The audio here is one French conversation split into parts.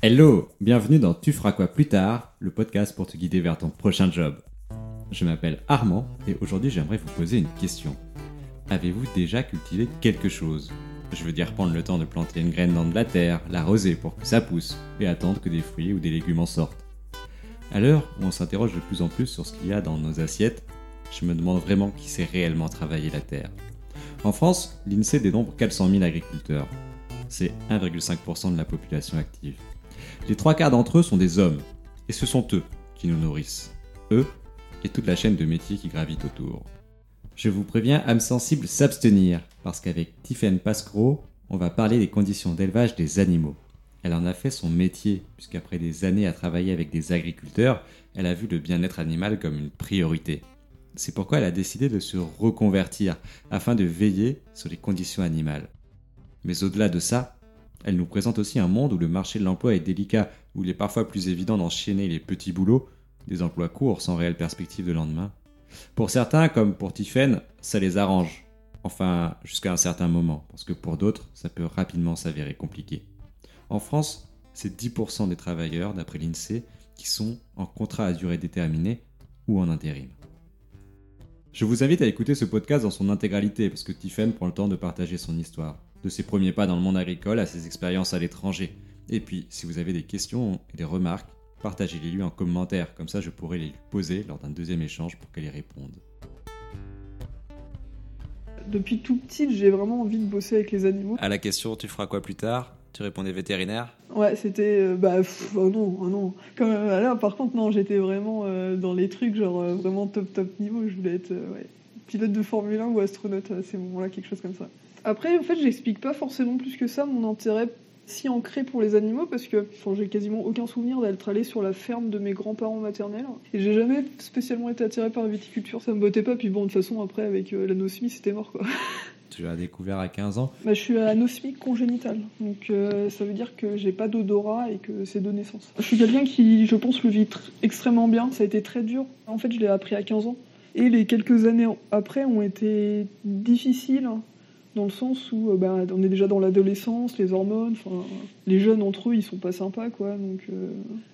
Hello, bienvenue dans Tu feras quoi plus tard, le podcast pour te guider vers ton prochain job. Je m'appelle Armand et aujourd'hui j'aimerais vous poser une question. Avez-vous déjà cultivé quelque chose? Je veux dire prendre le temps de planter une graine dans de la terre, l'arroser pour que ça pousse et attendre que des fruits ou des légumes en sortent. À l'heure où on s'interroge de plus en plus sur ce qu'il y a dans nos assiettes, je me demande vraiment qui sait réellement travailler la terre. En France, l'INSEE dénombre 400 000 agriculteurs. C'est 1,5% de la population active. Les trois quarts d'entre eux sont des hommes, et ce sont eux qui nous nourrissent. Eux et toute la chaîne de métiers qui gravitent autour. Je vous préviens, âme sensible, s'abstenir, parce qu'avec Tiffaine Pascro, on va parler des conditions d'élevage des animaux. Elle en a fait son métier, puisqu'après des années à travailler avec des agriculteurs, elle a vu le bien-être animal comme une priorité. C'est pourquoi elle a décidé de se reconvertir, afin de veiller sur les conditions animales. Mais au-delà de ça, elle nous présente aussi un monde où le marché de l'emploi est délicat, où il est parfois plus évident d'enchaîner les petits boulots, des emplois courts sans réelle perspective de lendemain. Pour certains, comme pour Tiffen, ça les arrange. Enfin, jusqu'à un certain moment, parce que pour d'autres, ça peut rapidement s'avérer compliqué. En France, c'est 10% des travailleurs, d'après l'INSEE, qui sont en contrat à durée déterminée ou en intérim. Je vous invite à écouter ce podcast dans son intégralité, parce que Tiffen prend le temps de partager son histoire de ses premiers pas dans le monde agricole à ses expériences à l'étranger. Et puis, si vous avez des questions et des remarques, partagez-les lui en commentaire, comme ça je pourrai les lui poser lors d'un deuxième échange pour qu'elle y réponde. Depuis tout petit, j'ai vraiment envie de bosser avec les animaux. À la question tu feras quoi plus tard? Tu répondais vétérinaire? Ouais, c'était. Euh, bah, oh non, oh non. Comme, euh, là, par contre, non, j'étais vraiment euh, dans les trucs, genre vraiment top, top niveau. Je voulais être pilote de Formule 1 ou astronaute à ces moments-là, quelque chose comme ça. Après, en fait, j'explique pas forcément plus que ça mon intérêt si ancré pour les animaux parce que j'ai quasiment aucun souvenir d'être allé sur la ferme de mes grands-parents maternels et j'ai jamais spécialement été attiré par la viticulture, ça me bottait pas. Puis bon, de toute façon, après, avec euh, l'anosmie, c'était mort quoi. Tu l'as découvert à 15 ans? Bah, Je suis anosmique congénitale, donc euh, ça veut dire que j'ai pas d'odorat et que c'est de naissance. Je suis quelqu'un qui, je pense, le vit extrêmement bien. Ça a été très dur. En fait, je l'ai appris à 15 ans. Et les quelques années après ont été difficiles dans le sens où euh, bah, on est déjà dans l'adolescence, les hormones, les jeunes entre eux ils sont pas sympas quoi. Donc euh,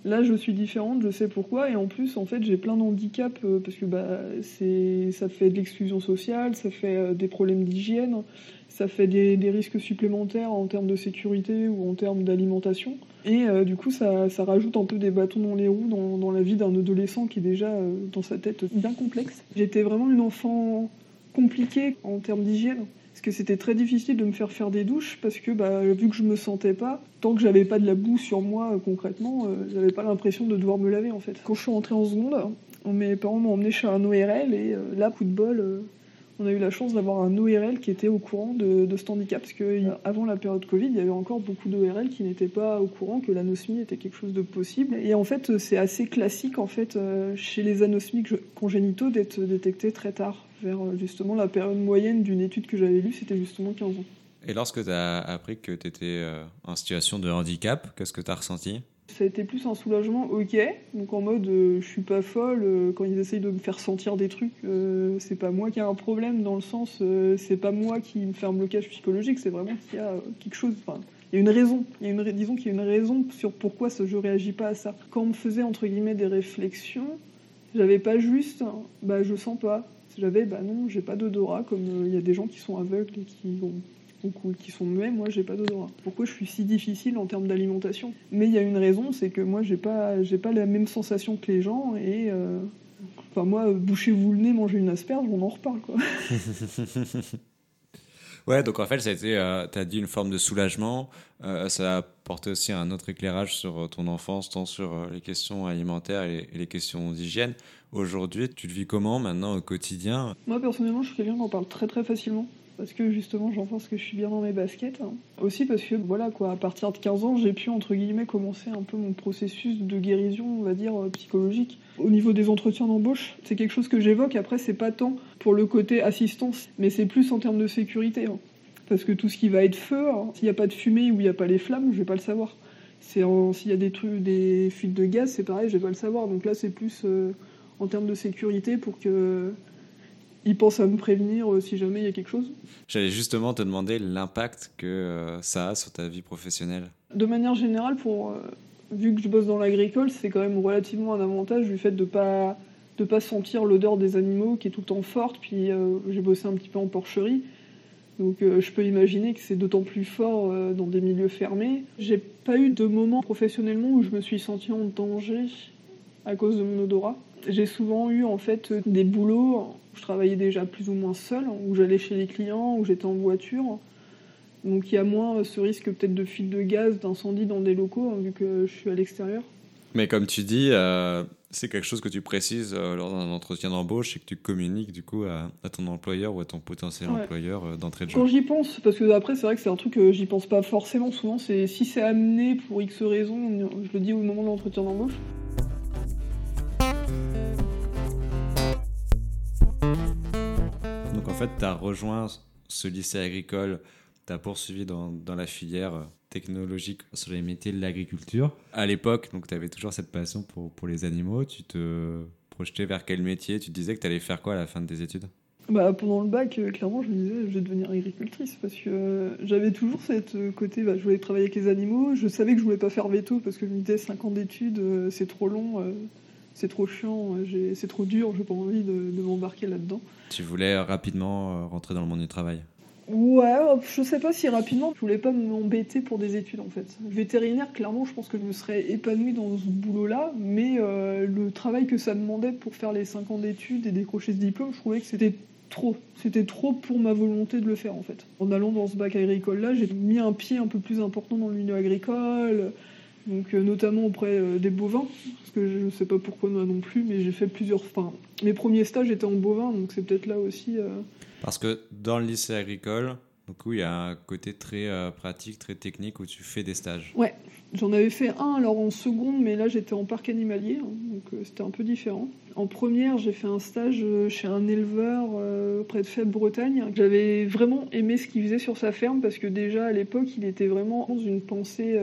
là je suis différente, je sais pourquoi et en plus en fait j'ai plein d'handicaps euh, parce que bah c'est ça fait de l'exclusion sociale, ça fait des problèmes d'hygiène, ça fait des, risques supplémentaires en termes de sécurité ou en termes d'alimentation. Et du coup, ça, rajoute un peu des bâtons dans les roues dans la vie d'un adolescent qui est déjà dans sa tête bien complexe. J'étais vraiment une enfant compliquée en termes d'hygiène. Que c'était très difficile de me faire faire des douches parce que bah, vu que je me sentais pas, tant que j'avais pas de la boue sur moi euh, concrètement, euh, j'avais pas l'impression de devoir me laver en fait. Quand je suis rentrée en seconde, mes parents m'ont emmené chez un ORL et euh, là, coup de bol, on a eu la chance d'avoir un ORL qui était au courant de, de cet handicap parce qu'avant la période Covid, il y avait encore beaucoup d'ORL qui n'étaient pas au courant que l'anosmie était quelque chose de possible. Et en fait, c'est assez classique en fait chez les anosmiques congénitaux d'être détectés très tard vers euh, justement la période moyenne d'une étude que j'avais lue, c'était justement 15 ans. Et lorsque tu as appris que tu étais euh, en situation de handicap, qu'est-ce que tu as ressenti? Ça a été plus un soulagement, ok. Donc en mode, euh, je suis pas folle. quand ils essayent de me faire sentir des trucs, c'est pas moi qui a un problème dans le sens, c'est pas moi qui me fait un blocage psychologique. C'est vraiment qu'il y a quelque chose. Enfin, il y a une raison. Il y a une, disons qu'il y a une raison sur pourquoi je réagis pas à ça. Quand on me faisait entre guillemets des réflexions, j'avais pas juste, bah je sens pas j'avais, bah non, j'ai pas d'odorat, comme euh, il y a des gens qui sont aveugles et qui ont qui sont muets, moi j'ai pas d'odorat. Pourquoi je suis si difficile en termes d'alimentation? Mais il y a une raison, c'est que moi j'ai pas j'ai pas la même sensation que les gens et euh, enfin moi bouchez-vous le nez, mangez une asperge, on en reparle quoi. ouais, donc en fait ça a été, euh, as dit une forme de soulagement, ça a apporté aussi un autre éclairage sur ton enfance, tant sur les questions alimentaires et les questions d'hygiène. Aujourd'hui, tu le vis comment maintenant au quotidien? Moi personnellement, je suis quelqu'un qui en parle très très facilement. Parce que justement, j'en pense que je suis bien dans mes baskets. Hein. Aussi parce que, voilà, quoi, à partir de 15 ans, j'ai pu, entre guillemets, commencer un peu mon processus de guérison, on va dire, euh, psychologique. Au niveau des entretiens d'embauche, c'est quelque chose que j'évoque. Après, c'est pas tant pour le côté assistance, mais c'est plus en termes de sécurité. Hein. Parce que tout ce qui va être feu, hein, s'il n'y a pas de fumée ou il n'y a pas les flammes, je vais pas le savoir. S'il y a des trucs, des fuites de gaz, c'est pareil, je vais pas le savoir. Donc là, c'est plus. Euh, en termes de sécurité pour que ils pensent à me prévenir euh, si jamais il y a quelque chose. J'allais justement te demander l'impact que euh, ça a sur ta vie professionnelle. De manière générale, pour, euh, Vu que je bosse dans l'agricole, c'est quand même relativement un avantage du fait de pas de pas sentir l'odeur des animaux qui est tout le temps forte. Puis euh, j'ai bossé un petit peu en porcherie, donc euh, je peux imaginer que c'est d'autant plus fort euh, dans des milieux fermés. J'ai pas eu de moment professionnellement où je me suis sentie en danger à cause de mon odorat. J'ai souvent eu en fait des boulots je travaillais déjà plus ou moins seul, où j'allais chez les clients, où j'étais en voiture. Donc il y a moins ce risque peut-être de fuite de gaz, d'incendie dans des locaux, hein, vu que je suis à l'extérieur. Mais comme tu dis, euh, c'est quelque chose que tu précises euh, lors d'un entretien d'embauche et que tu communiques du coup à, ton employeur ou à ton potentiel employeur euh, d'entrée de jeu. Quand j'y pense, parce que après c'est vrai que c'est un truc que j'y pense pas forcément souvent, c'est si c'est amené pour X raisons, je le dis au moment de l'entretien d'embauche. En fait, tu as rejoint ce lycée agricole, tu as poursuivi dans, dans la filière technologique sur les métiers de l'agriculture. À l'époque, tu avais toujours cette passion pour, pour les animaux. Tu te projetais vers quel métier? Tu disais que tu allais faire quoi à la fin de tes études? Bah, pendant le bac, euh, clairement, je me disais, je vais devenir agricultrice parce que euh, j'avais toujours cette euh, côté, bah, je voulais travailler avec les animaux. Je savais que je voulais pas faire veto parce que je me disais, 5 ans d'études, c'est trop long, c'est trop chiant, c'est trop dur, j'ai pas envie de, de m'embarquer là-dedans. Tu voulais rapidement rentrer dans le monde du travail? Ouais, je sais pas si rapidement. Je voulais pas m'embêter pour des études en fait. Vétérinaire, clairement, je pense que je me serais épanouie dans ce boulot-là, mais euh, le travail que ça demandait pour faire les 5 ans d'études et décrocher ce diplôme, je trouvais que c'était trop. C'était trop pour ma volonté de le faire en fait. En allant dans ce bac agricole-là, j'ai mis un pied un peu plus important dans le milieu agricole, donc euh, notamment auprès euh, des bovins, parce que je ne sais pas pourquoi moi non plus, mais j'ai fait plusieurs. Enfin, mes premiers stages étaient en bovin, donc c'est peut-être là aussi. Parce que dans le lycée agricole, du coup, il y a un côté très euh, pratique, très technique où tu fais des stages. Ouais, j'en avais fait un alors en seconde, mais là j'étais en parc animalier, hein, donc euh, c'était un peu différent. En première, j'ai fait un stage euh, chez un éleveur près de Fèvre-Bretagne. J'avais vraiment aimé ce qu'il faisait sur sa ferme parce que déjà à l'époque, il était vraiment dans une pensée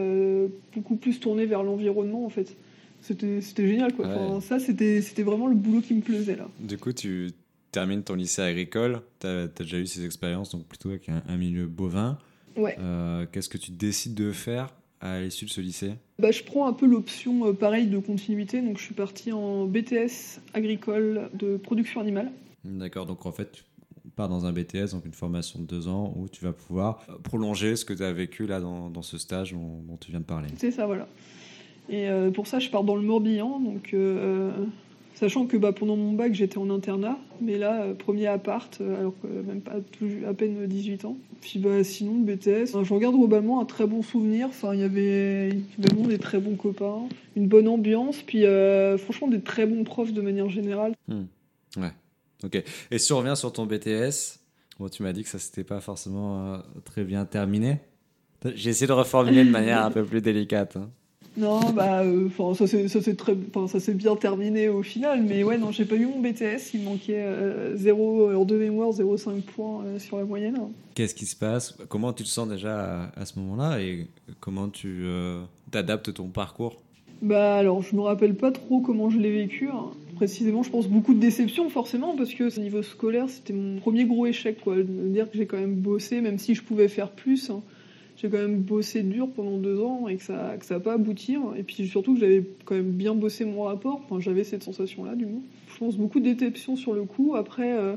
beaucoup plus tournée vers l'environnement en fait. C'était génial quoi. ça, c'était vraiment le boulot qui me plaisait là. Du coup, tu termines ton lycée agricole, tu as, déjà eu ces expériences, donc plutôt avec un, milieu bovin. Ouais. Euh, qu'est-ce que tu décides de faire à l'issue de ce lycée? Bah, Je prends un peu l'option euh, pareille de continuité, donc je suis parti en BTS agricole de production animale. D'accord, donc en fait, tu pars dans un BTS, donc une formation de deux ans, où tu vas pouvoir euh, prolonger ce que tu as vécu là dans, dans ce stage dont, tu viens de parler. C'est ça, voilà. Et pour ça, je pars dans le Morbihan, donc Sachant que bah, pendant mon bac, j'étais en internat, mais là, euh, premier appart, euh, alors que même pas à peine 18 ans. Puis bah, sinon, BTS, je regarde globalement un très bon souvenir. Enfin, il y avait vraiment des très bons copains, une bonne ambiance, puis euh, franchement, des très bons profs de manière générale. Hmm. Ouais, ok. Et si on revient sur ton BTS, tu m'as dit que ça s'était pas forcément très bien terminé. J'ai essayé de reformuler de manière un peu plus délicate. Hein. Non, bah, euh, enfin, ça s'est très, ça s'est bien terminé au final, mais ouais, non, j'ai pas eu mon BTS, il manquait 0 euh, heure de mémoire, 0,5 points euh, sur la moyenne. Qu'est-ce qui se passe? Comment tu te sens déjà à, ce moment-là et comment tu t'adaptes ton parcours? Bah alors, je me rappelle pas trop comment je l'ai vécu. Hein. Précisément, je pense beaucoup de déception forcément parce que au niveau scolaire, c'était mon premier gros échec, quoi. De dire que j'ai quand même bossé, même si je pouvais faire plus. Hein j'ai quand même bossé dur pendant deux ans et que ça n'a pas abouti. Et puis surtout que j'avais quand même bien bossé mon rapport. Enfin, j'avais cette sensation-là, du moins. Je pense beaucoup de déception sur le coup. Après, euh,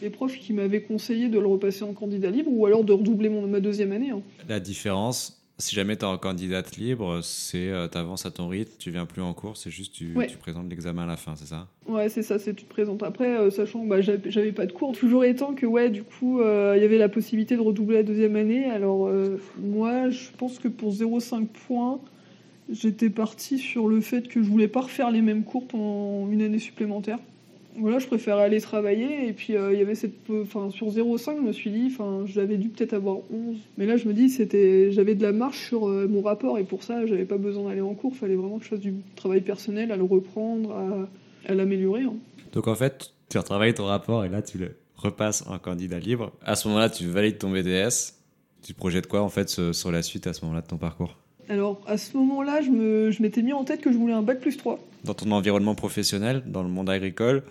les profs qui m'avaient conseillé de le repasser en candidat libre ou alors de redoubler mon, ma deuxième année. Hein. La différence, si jamais tu es en candidate libre, c'est euh, tu avances à ton rythme, tu viens plus en cours, c'est juste tu, tu présentes l'examen à la fin, c'est ça? Ouais, c'est ça, c'est tu te présentes après, euh, sachant que bah, j'avais pas de cours. Toujours étant que, ouais, du coup, euh, il y avait la possibilité de redoubler la deuxième année. Alors, moi, je pense que pour 0,5 points, j'étais parti sur le fait que je voulais pas refaire les mêmes cours pendant une année supplémentaire voilà, je préférais aller travailler. Et puis, euh, il y avait cette. Enfin, sur 0,5, je me suis dit, enfin, j'avais dû peut-être avoir 11. Mais là, je me dis, c'était, j'avais de la marche sur euh, mon rapport. Et pour ça, j'avais pas besoin d'aller en cours. Il fallait vraiment que je fasse du travail personnel, à le reprendre, à, à l'améliorer. Hein. Donc, en fait, tu retravailles ton rapport et là, tu le repasses en candidat libre. À ce moment-là, tu valides ton BDS. Tu projettes quoi, en fait, sur la suite à ce moment-là de ton parcours? Alors, à ce moment-là, je, me, je m'étais mis en tête que je voulais un bac plus 3. Dans ton environnement professionnel, dans le monde agricole,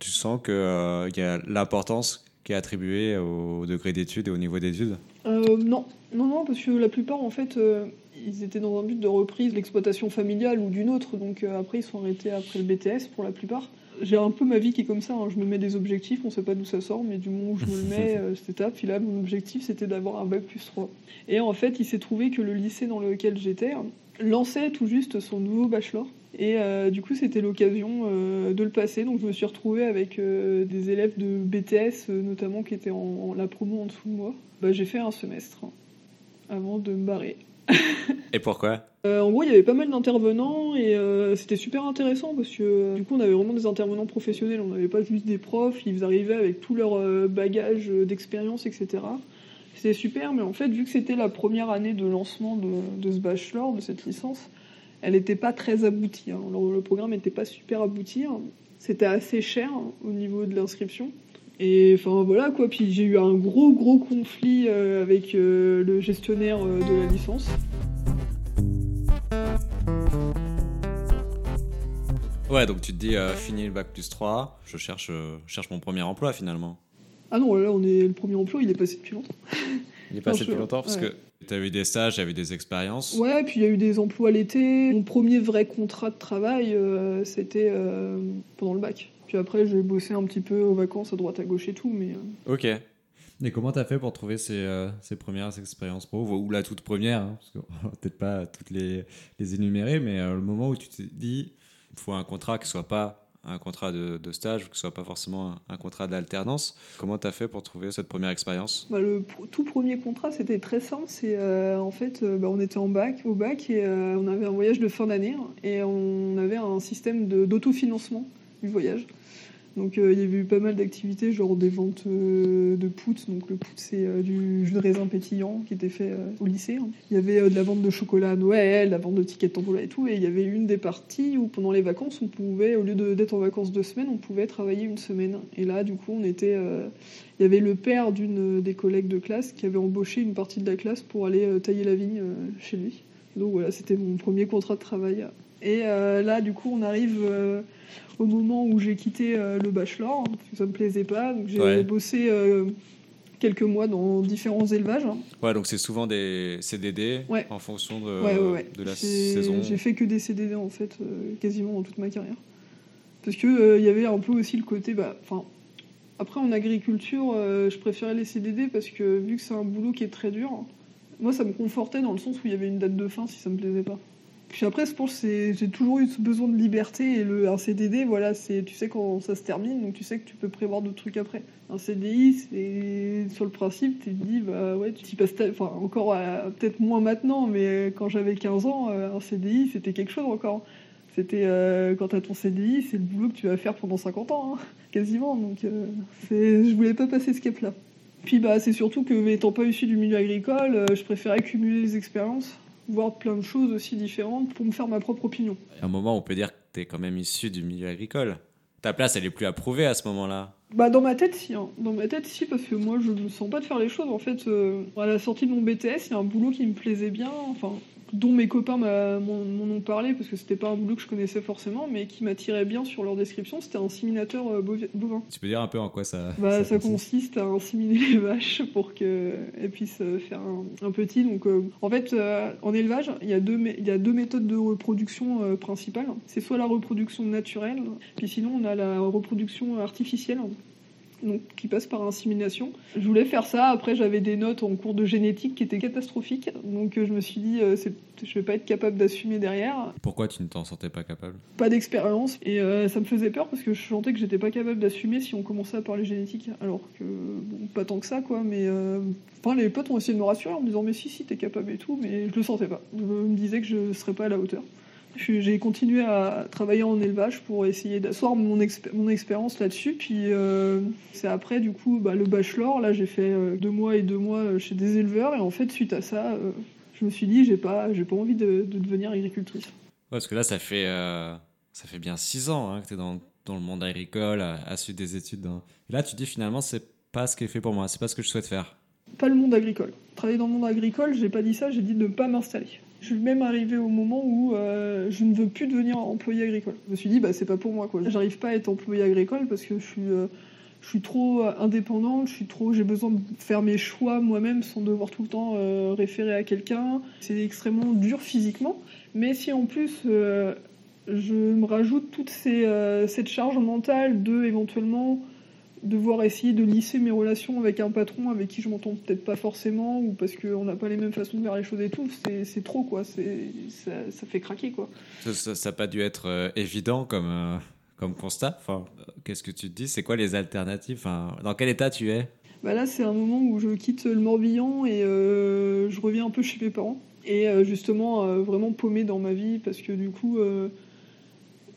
tu sens qu'il euh, y a l'importance qui est attribué au degré d'études et au niveau d'études euh, Non, non, non, parce que la plupart, en fait, euh, ils étaient dans un but de reprise l'exploitation familiale ou d'une autre, donc euh, après, ils sont arrêtés après le BTS pour la plupart. J'ai un peu ma vie qui est comme ça, hein. je me mets des objectifs, on sait pas d'où ça sort, mais du moment où je me le mets, cette étape, puis là, mon objectif, c'était d'avoir un bac plus 3. Et en fait, il s'est trouvé que le lycée dans lequel j'étais lançait tout juste son nouveau bachelor. Et euh, du coup, c'était l'occasion euh, de le passer. Donc, je me suis retrouvée avec euh, des élèves de BTS, notamment, qui étaient en, la promo en dessous de moi. Bah, j'ai fait un semestre hein, avant de me barrer. et pourquoi? En gros, il y avait pas mal d'intervenants et c'était super intéressant parce que du coup, on avait vraiment des intervenants professionnels. On n'avait pas juste des profs. Ils arrivaient avec tout leur bagage d'expérience, etc. C'était super, mais en fait, vu que c'était la première année de lancement de, de ce bachelor, de cette licence, elle n'était pas très aboutie. Hein. Le, programme n'était pas super abouti. Hein. C'était assez cher hein, au niveau de l'inscription. Et enfin voilà quoi. Puis j'ai eu un gros gros conflit euh, avec euh, le gestionnaire euh, de la licence. Ouais, donc tu te dis, fini le bac plus 3, je cherche, cherche mon premier emploi finalement. Ah non, là on est le premier emploi, il est passé depuis longtemps. Il est passé depuis longtemps parce que tu as eu des stages, eu des expériences? Ouais, puis il y a eu des emplois l'été. Mon premier vrai contrat de travail, euh, c'était euh, pendant le bac. Puis après, j'ai bossé un petit peu aux vacances à droite à gauche et tout. mais... Euh. Ok. Et comment tu as fait pour trouver ces, ces premières expériences pro Ou la toute première, hein, parce qu'on peut-être pas toutes les, les énumérer, mais le moment où tu t'es dit, il faut un contrat qui soit pas un contrat de, stage ou que ce soit pas forcément un, contrat d'alternance. Comment tu as fait pour trouver cette première expérience? Bah, Le tout premier contrat, c'était très simple. Euh, en fait, euh, bah, on était en bac, au bac et euh, on avait un voyage de fin d'année et on avait un système d'autofinancement du voyage. Donc euh, il y avait eu pas mal d'activités, genre des ventes euh, de poutres. Donc le poutre, c'est euh, du jus de raisin pétillant qui était fait au lycée. Hein. Il y avait de la vente de chocolat à Noël, la vente de tickets de tombola et tout. Et il y avait une des parties où pendant les vacances, on pouvait, au lieu d'être en vacances deux semaines, on pouvait travailler une semaine. Et là, du coup, on était... il y avait le père d'une des collègues de classe qui avait embauché une partie de la classe pour aller tailler la vigne chez lui. Donc voilà, c'était mon premier contrat de travail. Et là, du coup, on arrive au moment où j'ai quitté euh, le bachelor, parce que ça me plaisait pas. Donc j'ai bossé euh, quelques mois dans différents élevages. Ouais, donc c'est souvent des CDD en fonction de, de la saison. J'ai fait que des CDD en fait, euh, quasiment dans toute ma carrière. Parce que il y avait un peu aussi le côté, bah, après en agriculture, je préférais les CDD parce que vu que c'est un boulot qui est très dur, moi ça me confortait dans le sens où il y avait une date de fin si ça me plaisait pas. Puis après, je pense que j'ai toujours eu ce besoin de liberté et le, un CDD, voilà, tu sais quand ça se termine, donc tu sais que tu peux prévoir d'autres trucs après. Un CDI, sur le principe, tu te dis, bah ouais, tu y passes, enfin encore euh, peut-être moins maintenant, mais quand j'avais 15 ans, euh, un CDI, c'était quelque chose encore. C'était euh, quand tu as ton CDI, c'est le boulot que tu vas faire pendant 50 ans, hein, quasiment. Donc euh, je voulais pas passer ce cap-là. Puis bah, c'est surtout que, étant pas issu du milieu agricole, je préférais cumuler les expériences voir plein de choses aussi différentes pour me faire ma propre opinion. À un moment, on peut dire que tu es quand même issu du milieu agricole. Ta place, elle est plus approuvée à ce moment-là. Bah dans ma tête, si. Hein. Dans ma tête, si, parce que moi, je ne sens pas de faire les choses. En fait, euh, à la sortie de mon BTS, il y a un boulot qui me plaisait bien. Enfin, dont mes copains m'en ont parlé parce que c'était pas un boulot que je connaissais forcément, mais qui m'attirait bien sur leur description. C'était un inséminateur euh, bovin. Tu peux dire un peu en quoi ça bah, Ça, consiste. à inséminer les vaches pour qu'elles puissent euh, faire un, petit. Donc, euh, en fait, en élevage, il y, a deux, il y a deux méthodes de reproduction principales. C'est soit la reproduction naturelle, puis sinon on a la reproduction artificielle donc, qui passe par insémination. Je voulais faire ça, après j'avais des notes en cours de génétique qui étaient catastrophiques, donc euh, je me suis dit, euh, je vais pas être capable d'assumer derrière. Pourquoi tu ne t'en sentais pas capable? Pas d'expérience, et euh, ça me faisait peur parce que je sentais que j'étais pas capable d'assumer si on commençait à parler génétique, alors que, bon, pas tant que ça, quoi, mais... Enfin, les potes ont essayé de me rassurer en me disant, mais si, si, t'es capable et tout, mais je le sentais pas. Je me disais que je serais pas à la hauteur. J'ai continué à travailler en élevage pour essayer d'asseoir mon, mon expérience là-dessus. Puis euh, c'est après, du coup, bah, le bachelor. Là, j'ai fait euh, deux mois et deux mois euh, chez des éleveurs. Et en fait, suite à ça, je me suis dit, j'ai pas, j'ai pas envie de, devenir agricultrice. parce que là, ça fait, ça fait bien six ans hein, que tu es dans, dans, le monde agricole, à, à suivre des études. Et là, tu dis finalement, c'est pas ce qui est fait pour moi, c'est pas ce que je souhaite faire. Pas le monde agricole. Travailler dans le monde agricole, j'ai pas dit ça, j'ai dit de ne pas m'installer. Je suis même arrivé au moment où euh, je ne veux plus devenir employé agricole. Je me suis dit, bah, c'est pas pour moi. Quoi. J'arrive pas à être employé agricole parce que je suis, euh, trop indépendante, je trop, j'ai besoin de faire mes choix moi-même sans devoir tout le temps référer à quelqu'un. C'est extrêmement dur physiquement, mais si en plus je me rajoute toute cette charge mentale de éventuellement devoir essayer de lisser mes relations avec un patron avec qui je m'entends peut-être pas forcément ou parce qu'on n'a pas les mêmes façons de faire les choses et tout, c'est trop quoi, ça, ça fait craquer quoi. Ça n'a pas dû être euh, évident comme, euh, comme constat. Enfin, Qu'est-ce que tu te dis? C'est quoi les alternatives? Enfin, Dans quel état tu es? Bah Là, c'est un moment où je quitte le Morbihan et euh, je reviens un peu chez mes parents. Et justement, vraiment paumé dans ma vie parce que du coup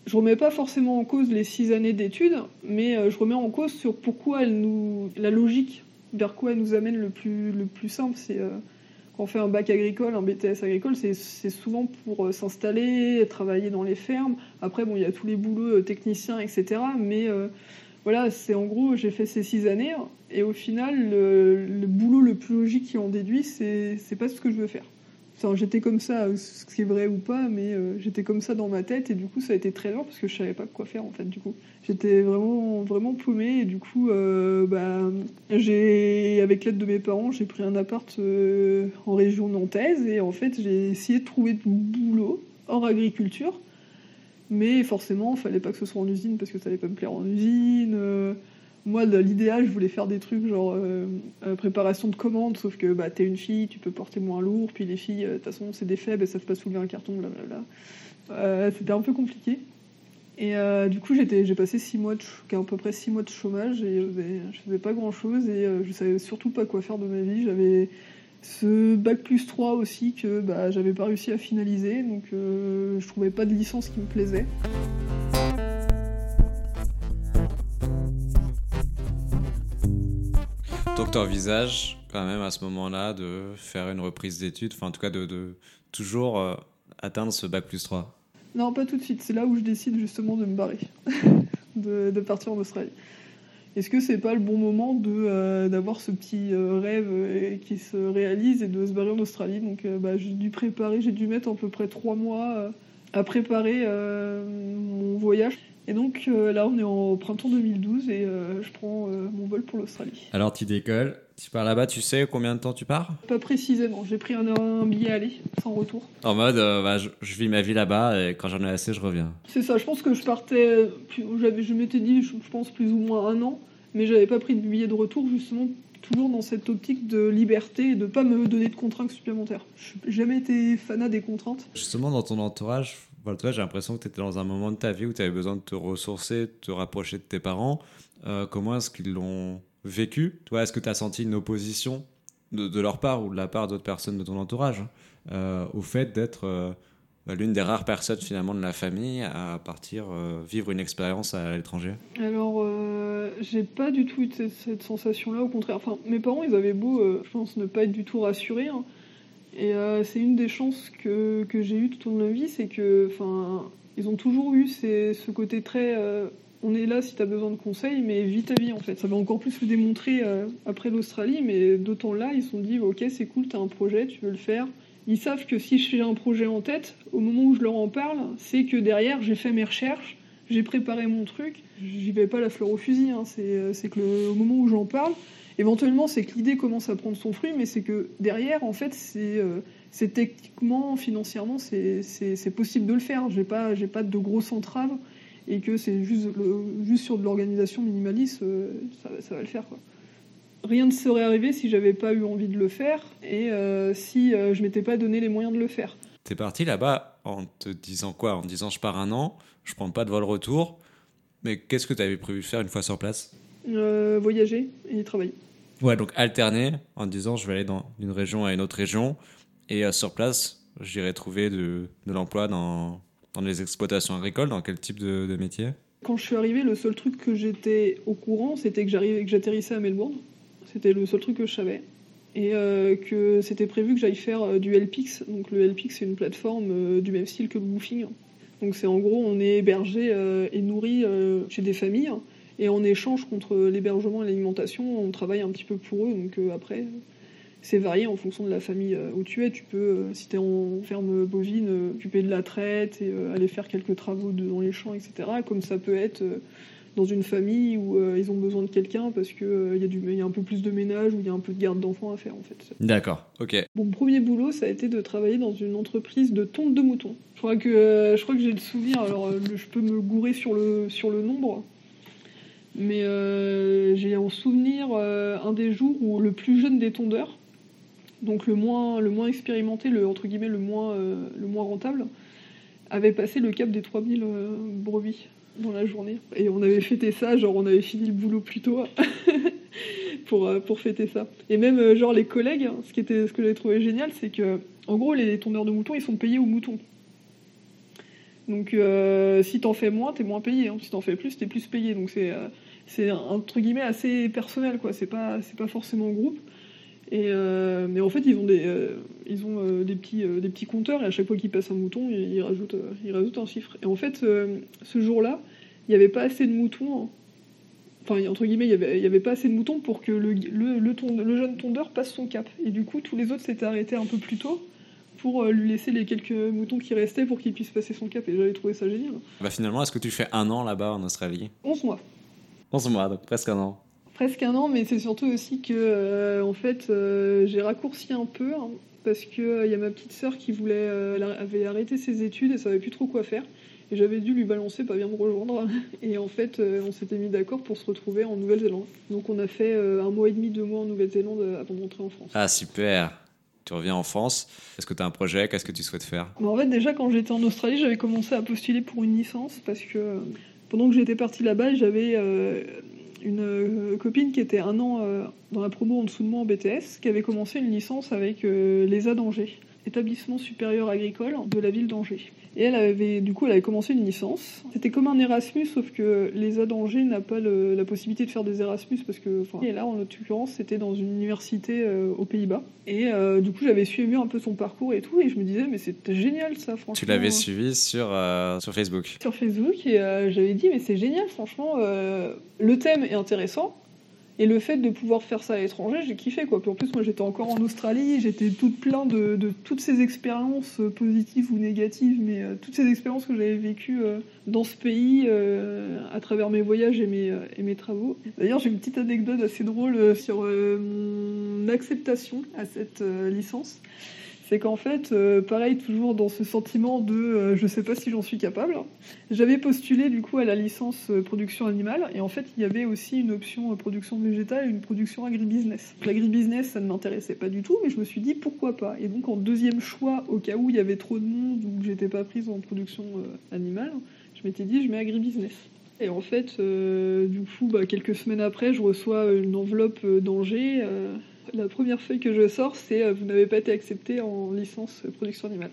je remets pas forcément en cause les six années d'études, mais euh, je remets en cause sur pourquoi la logique vers quoi elle nous amène le plus, le plus simple. C'est euh, quand on fait un bac agricole, un BTS agricole, c'est souvent pour euh, s'installer, travailler dans les fermes. Après, bon, il y a tous les boulots techniciens, etc. Mais voilà, c'est en gros, j'ai fait ces six années, et au final, le, le boulot le plus logique qui en déduit, c'est pas ce que je veux faire j'étais comme ça, ce qui est vrai ou pas, mais euh, j'étais comme ça dans ma tête et du coup ça a été très dur parce que je savais pas quoi faire en fait du coup. J'étais vraiment vraiment paumée et du coup euh, bah, j'ai avec l'aide de mes parents j'ai pris un appart euh, en région nantaise et en fait j'ai essayé de trouver du boulot hors agriculture, mais forcément il fallait pas que ce soit en usine parce que ça allait pas me plaire en usine moi, l'idéal, je voulais faire des trucs genre euh, euh, préparation de commandes, sauf que bah, t'es une fille, tu peux porter moins lourd, puis les filles, euh, de toute façon, c'est des faibles, elles savent pas soulever un carton, blablabla. C'était un peu compliqué. Et du coup, j'ai passé six mois, de, à peu près six mois de chômage, et je faisais pas grand chose, et je savais surtout pas quoi faire de ma vie. J'avais ce bac plus 3 aussi que bah, j'avais pas réussi à finaliser, donc je trouvais pas de licence qui me plaisait. Envisages quand même à ce moment-là de faire une reprise d'études, enfin en tout cas de, toujours euh, atteindre ce bac plus 3 Non, pas tout de suite. C'est là où je décide justement de me barrer, de, partir en Australie. Est-ce que c'est pas le bon moment de euh, d'avoir ce petit euh, rêve qui se réalise et de se barrer en Australie? Donc bah, j'ai dû préparer, j'ai dû mettre à peu près trois mois à préparer mon voyage. Et donc euh, là, on est en printemps 2012 et euh, je prends euh, mon vol pour l'Australie. Alors tu décolles, tu pars là-bas, tu sais combien de temps tu pars? Pas précisément, j'ai pris un, billet aller, sans retour. En mode, bah, je, vis ma vie là-bas et quand j'en ai assez, je reviens. C'est ça, je pense que je partais, je m'étais dit, je, pense plus ou moins un an, mais j'avais pas pris de billet de retour justement toujours dans cette optique de liberté et de pas me donner de contraintes supplémentaires. Je n'ai jamais été fanat des contraintes. Justement, dans ton entourage, j'ai l'impression que tu étais dans un moment de ta vie où tu avais besoin de te ressourcer, de te rapprocher de tes parents. Euh, comment est-ce qu'ils l'ont vécu Toi, est-ce que tu as senti une opposition de, leur part ou de la part d'autres personnes de ton entourage euh, au fait d'être euh, l'une des rares personnes finalement de la famille à partir vivre une expérience à l'étranger Alors, j'ai pas du tout eu cette, sensation-là, au contraire. Enfin, mes parents, ils avaient beau, je pense, ne pas être du tout rassurés. Hein. Et euh, c'est une des chances que, que j'ai eues tout au long de ma vie, c'est que, enfin, ils ont toujours eu ce côté très. Euh, on est là si tu as besoin de conseils, mais vis ta vie en fait. Ça va encore plus le démontrer euh, après l'Australie, mais d'autant là, ils se sont dit ok, c'est cool, tu as un projet, tu veux le faire. Ils savent que si j'ai un projet en tête, au moment où je leur en parle, c'est que derrière, j'ai fait mes recherches, j'ai préparé mon truc. J'y vais pas la fleur au fusil, hein. c'est que au moment où j'en parle, éventuellement, c'est que l'idée commence à prendre son fruit, mais c'est que derrière, en fait, c'est euh, techniquement, financièrement, c'est possible de le faire. J'ai pas, pas de grosses entraves et que c'est juste, sur de l'organisation minimaliste, euh, ça, va le faire. Rien ne serait arrivé si j'avais pas eu envie de le faire et euh, si je m'étais pas donné les moyens de le faire. T'es parti là-bas en te disant quoi? En disant je pars un an, je prends pas de vol retour, mais qu'est-ce que tu avais prévu de faire une fois sur place? Voyager et travailler. Ouais, donc alterner en disant je vais aller d'une région à une autre région et euh, sur place, j'irai trouver de, de l'emploi dans, dans les exploitations agricoles, dans quel type de, de métier? Quand je suis arrivé, le seul truc que j'étais au courant, c'était que j'arrivais, que j'atterrissais à Melbourne. C'était le seul truc que je savais. Et euh, que c'était prévu que j'aille faire euh, du LPX. Donc le LPX, c'est une plateforme du même style que le Woofing. Donc c'est en gros, on est hébergé et nourri chez des familles et en échange contre l'hébergement et l'alimentation, on travaille un petit peu pour eux. Donc euh, après, c'est varié en fonction de la famille euh, où tu es. Tu peux, euh, si tu es en ferme bovine, occuper de la traite et aller faire quelques travaux dans les champs, etc. Comme ça peut être dans une famille où ils ont besoin de quelqu'un parce qu'il y, a du- y a un peu plus de ménage ou il y a un peu de garde d'enfants à faire en fait. D'accord, ok. Mon premier boulot, ça a été de travailler dans une entreprise de tonte de moutons. Je crois que, euh, je crois que j'ai le souvenir, alors euh, le- je peux me gourer sur le, sur le nombre, mais euh, j'ai en souvenir euh, un des jours où le plus jeune des tondeurs, donc le moins, le moins expérimenté, le, entre guillemets le moins, euh, le moins rentable, avait passé le cap des 3000 euh, brebis dans la journée. Et on avait fêté ça, genre on avait fini le boulot plus tôt pour, euh, pour fêter ça. Et même euh, genre les collègues, hein, ce, qui était, ce que j'avais trouvé génial, c'est que en gros les tondeurs de moutons, ils sont payés au mouton. Donc euh, si t'en fais moins, t'es moins payé. hein. Si t'en fais plus, t'es plus payé. Donc c'est euh, c'est entre guillemets assez personnel, quoi. C'est pas c'est pas forcément groupe. Et euh, mais en fait, ils ont des euh, ils ont euh, des petits des petits compteurs et à chaque fois qu'ils passent un mouton, ils, ils rajoutent ils rajoutent un chiffre. Et en fait, ce jour-là, il n'y avait pas assez de moutons. hein. Enfin, entre guillemets, il y avait, y avait pas assez de moutons pour que le, le, le, tonde- le jeune tondeur passe son cap. Et du coup, tous les autres s'étaient arrêtés un peu plus tôt pour lui laisser les quelques moutons qui restaient pour qu'il puisse passer son cap. Et j'avais trouvé ça génial. Bah finalement, est-ce que tu fais un an là-bas en Australie? 11 mois. 11 mois, donc presque un an. Presque un an, mais c'est surtout aussi que, euh, en fait, euh, j'ai raccourci un peu hein, parce que euh, il y a ma petite sœur qui voulait, elle avait arrêté ses études et savait plus trop quoi faire. Et j'avais dû lui balancer, pas bien me rejoindre. Et en fait, on s'était mis d'accord pour se retrouver en Nouvelle-Zélande. Donc on a fait un mois et demi, deux mois en Nouvelle-Zélande avant de rentrer en France. Ah super Tu reviens en France. Est-ce que tu as un projet? Qu'est-ce que tu souhaites faire? Mais en fait, déjà, quand j'étais en Australie, j'avais commencé à postuler pour une licence parce que pendant que j'étais partie là-bas, j'avais euh, une euh, copine qui était un an euh, dans la promo en dessous de moi en BTS, qui avait commencé une licence avec euh, l'ESA d'Angers, établissement supérieur agricole de la ville d'Angers. Et elle avait, du coup, elle avait commencé une licence. C'était comme un Erasmus, sauf que l'ESA d'Angers n'a pas le- la possibilité de faire des Erasmus parce que, enfin, et là, en l'occurrence, c'était dans une université euh, aux Pays-Bas. Et euh, du coup, j'avais suivi un peu son parcours et tout, et je me disais, mais c'était génial ça, franchement. Tu l'avais suivi sur, euh, sur Facebook. sur Facebook et j'avais dit mais c'est génial franchement le thème est intéressant et le fait de pouvoir faire ça à l'étranger j'ai kiffé quoi. Puis en plus moi j'étais encore en Australie j'étais toute plein de, toutes ces expériences euh, positives ou négatives mais euh, toutes ces expériences que j'avais vécues euh, dans ce pays à travers mes voyages et mes, et mes travaux. D'ailleurs j'ai une petite anecdote assez drôle sur mon acceptation à cette licence c'est qu'en fait, euh, pareil, toujours dans ce sentiment de euh, je sais pas si j'en suis capable, j'avais postulé du coup à la licence euh, production animale et en fait il y avait aussi une option euh, production végétale et une production agribusiness. L'agribusiness ça ne m'intéressait pas du tout mais je me suis dit pourquoi pas? Et donc en deuxième choix au cas où il y avait trop de monde ou que j'étais pas prise en production animale, je m'étais dit je mets agribusiness. Et en fait, du coup, bah, quelques semaines après, je reçois une enveloppe d'Angers. La première feuille que je sors, c'est euh, Vous n'avez pas été accepté en licence euh, production animale.